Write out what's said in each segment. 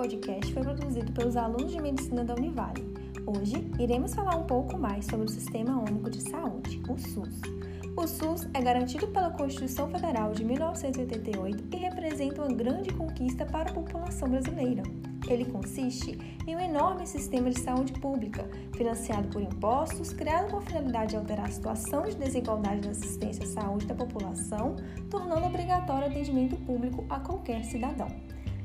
podcast foi produzido pelos alunos de medicina da Univale. Hoje iremos falar um pouco mais sobre o Sistema Único de Saúde, o SUS. O SUS é garantido pela Constituição Federal de 1988 e representa uma grande conquista para a população brasileira. Ele consiste em um enorme sistema de saúde pública, financiado por impostos, criado com a finalidade de alterar a situação de desigualdade na assistência à saúde da população, tornando obrigatório atendimento público a qualquer cidadão.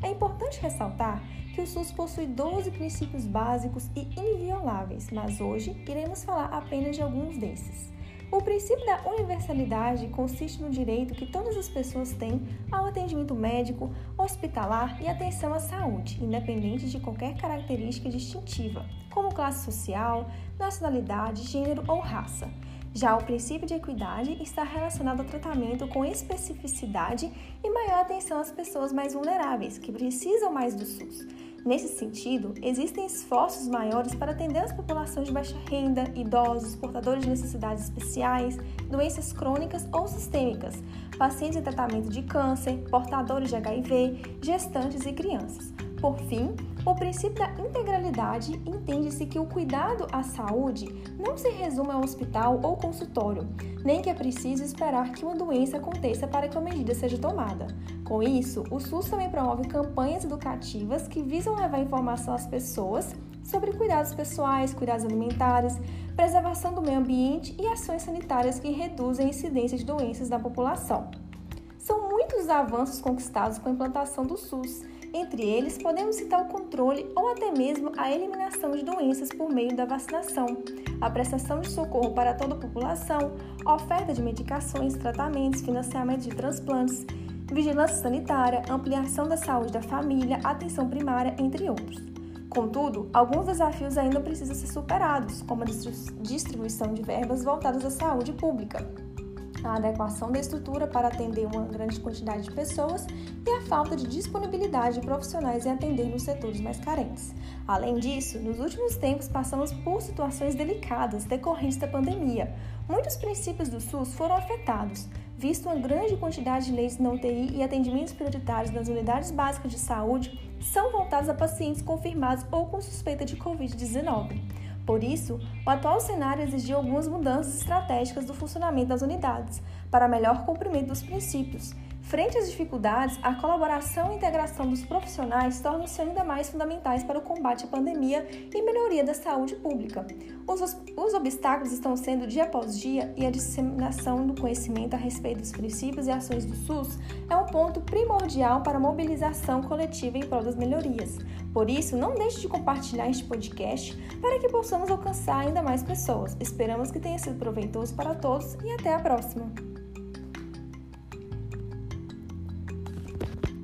É importante ressaltar que o SUS possui 12 princípios básicos e invioláveis, mas hoje iremos falar apenas de alguns desses. O princípio da universalidade consiste no direito que todas as pessoas têm ao atendimento médico, hospitalar e atenção à saúde, independente de qualquer característica distintiva, como classe social, nacionalidade, gênero ou raça. Já o princípio de equidade está relacionado ao tratamento com especificidade e maior atenção às pessoas mais vulneráveis, que precisam mais do SUS Nesse sentido, existem esforços maiores para atender as populações de baixa renda, idosos, portadores de necessidades especiais, doenças crônicas ou sistêmicas, pacientes em tratamento de câncer, portadores de HIV, gestantes e crianças. Por fim, o princípio da integralidade entende-se que o cuidado à saúde não se resume ao hospital ou consultório, nem que é preciso esperar que uma doença aconteça para que a medida seja tomada. Com isso, o SUS também promove campanhas educativas que visam levar informação às pessoas sobre cuidados pessoais, cuidados alimentares, preservação do meio ambiente e ações sanitárias que reduzem a incidência de doenças na população. Muitos os avanços conquistados com a implantação do SUS. Entre eles, podemos citar o controle ou até mesmo a eliminação de doenças por meio da vacinação, a prestação de socorro para toda a população, a oferta de medicações, tratamentos, financiamento de transplantes, vigilância sanitária, ampliação da saúde da família, atenção primária, entre outros. Contudo, alguns desafios ainda precisam ser superados, como a distribuição de verbas voltadas à saúde pública a adequação da estrutura para atender uma grande quantidade de pessoas e a falta de disponibilidade de profissionais em atender nos setores mais carentes. Além disso, nos últimos tempos passamos por situações delicadas decorrentes da pandemia. Muitos princípios do SUS foram afetados, visto uma grande quantidade de leis na UTI e atendimentos prioritários nas unidades básicas de saúde são voltados a pacientes confirmados ou com suspeita de Covid-19. Por isso, o atual cenário exigiu algumas mudanças estratégicas do funcionamento das unidades, para melhor cumprimento dos princípios, Frente às dificuldades, a colaboração e integração dos profissionais tornam-se ainda mais fundamentais para o combate à pandemia e melhoria da saúde pública. Os, os obstáculos estão sendo dia após dia e a disseminação do conhecimento a respeito dos princípios e ações do SUS é um ponto primordial para a mobilização coletiva em prol das melhorias. Por isso, não deixe de compartilhar este podcast para que possamos alcançar ainda mais pessoas. Esperamos que tenha sido proveitoso para todos e até a próxima! Thank you.